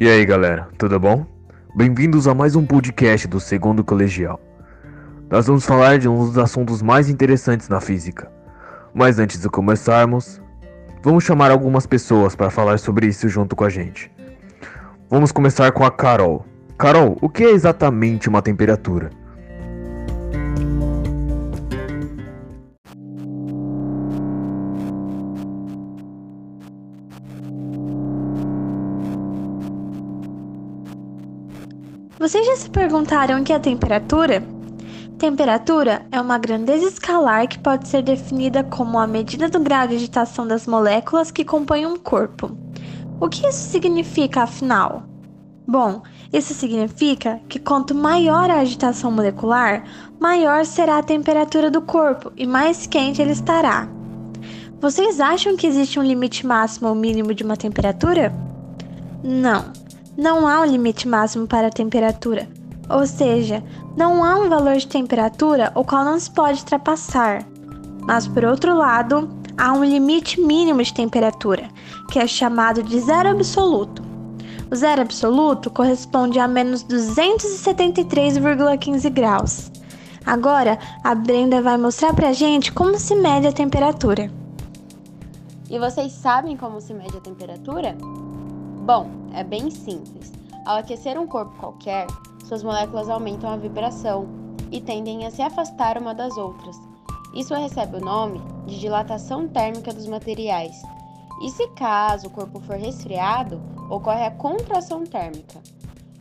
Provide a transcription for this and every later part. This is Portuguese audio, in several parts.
E aí galera, tudo bom? Bem-vindos a mais um podcast do segundo colegial. Nós vamos falar de um dos assuntos mais interessantes na física. Mas antes de começarmos, vamos chamar algumas pessoas para falar sobre isso junto com a gente. Vamos começar com a Carol. Carol, o que é exatamente uma temperatura? Vocês já se perguntaram o que é temperatura? Temperatura é uma grandeza escalar que pode ser definida como a medida do grau de agitação das moléculas que compõem um corpo. O que isso significa, afinal? Bom, isso significa que quanto maior a agitação molecular, maior será a temperatura do corpo e mais quente ele estará. Vocês acham que existe um limite máximo ou mínimo de uma temperatura? Não. Não há um limite máximo para a temperatura, ou seja, não há um valor de temperatura o qual não se pode ultrapassar. Mas por outro lado, há um limite mínimo de temperatura, que é chamado de zero absoluto. O zero absoluto corresponde a menos 273,15 graus. Agora, a Brenda vai mostrar pra gente como se mede a temperatura. E vocês sabem como se mede a temperatura? Bom, é bem simples. Ao aquecer um corpo qualquer, suas moléculas aumentam a vibração e tendem a se afastar uma das outras. Isso recebe o nome de dilatação térmica dos materiais. E se caso o corpo for resfriado, ocorre a contração térmica.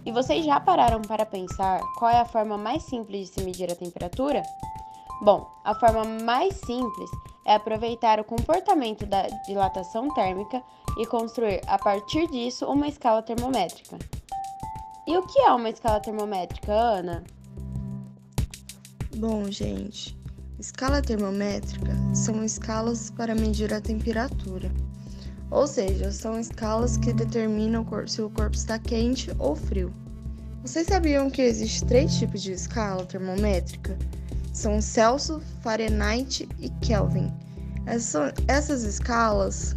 E vocês já pararam para pensar qual é a forma mais simples de se medir a temperatura? Bom, a forma mais simples é aproveitar o comportamento da dilatação térmica e construir a partir disso uma escala termométrica. E o que é uma escala termométrica, Ana? Bom, gente, escala termométrica são escalas para medir a temperatura. Ou seja, são escalas que determinam se o corpo está quente ou frio. Vocês sabiam que existem três tipos de escala termométrica? São Celsius, Fahrenheit e Kelvin. Essa, essas escalas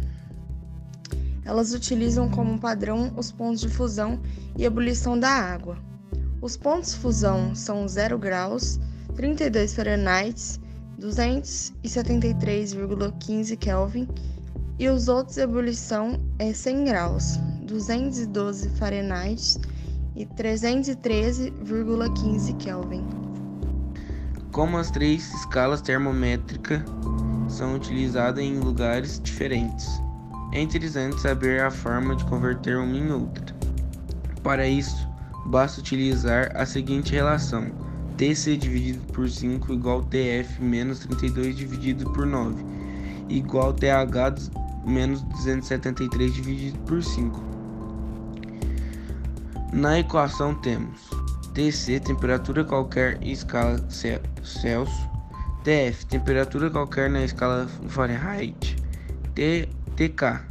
elas utilizam como padrão os pontos de fusão e ebulição da água. Os pontos de fusão são 0 graus, 32 Fahrenheit, 273,15 Kelvin e os outros ebulição é 100 graus, 212 Fahrenheit e 313,15 Kelvin. Como as três escalas termométricas são utilizadas em lugares diferentes, é interessante saber a forma de converter uma em outra. Para isso, basta utilizar a seguinte relação: TC dividido por 5 igual TF menos 32 dividido por 9 igual TH menos 273 dividido por 5. Na equação temos TC, temperatura qualquer em escala Celsius. TF, temperatura qualquer na escala Fahrenheit. T, TK,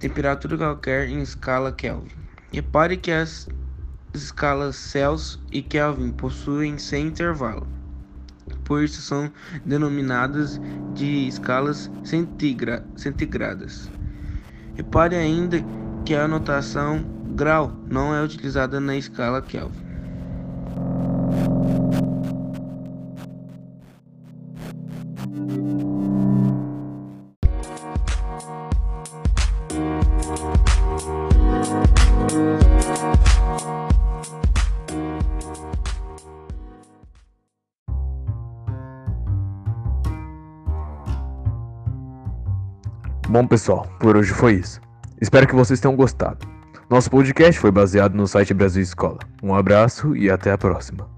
temperatura qualquer em escala Kelvin. Repare que as escalas Celsius e Kelvin possuem sem intervalo. Por isso são denominadas de escalas centigra centigradas. Repare ainda que a notação grau não é utilizada na escala Kelvin. Bom, pessoal, por hoje foi isso. Espero que vocês tenham gostado. Nosso podcast foi baseado no site Brasil Escola. Um abraço e até a próxima.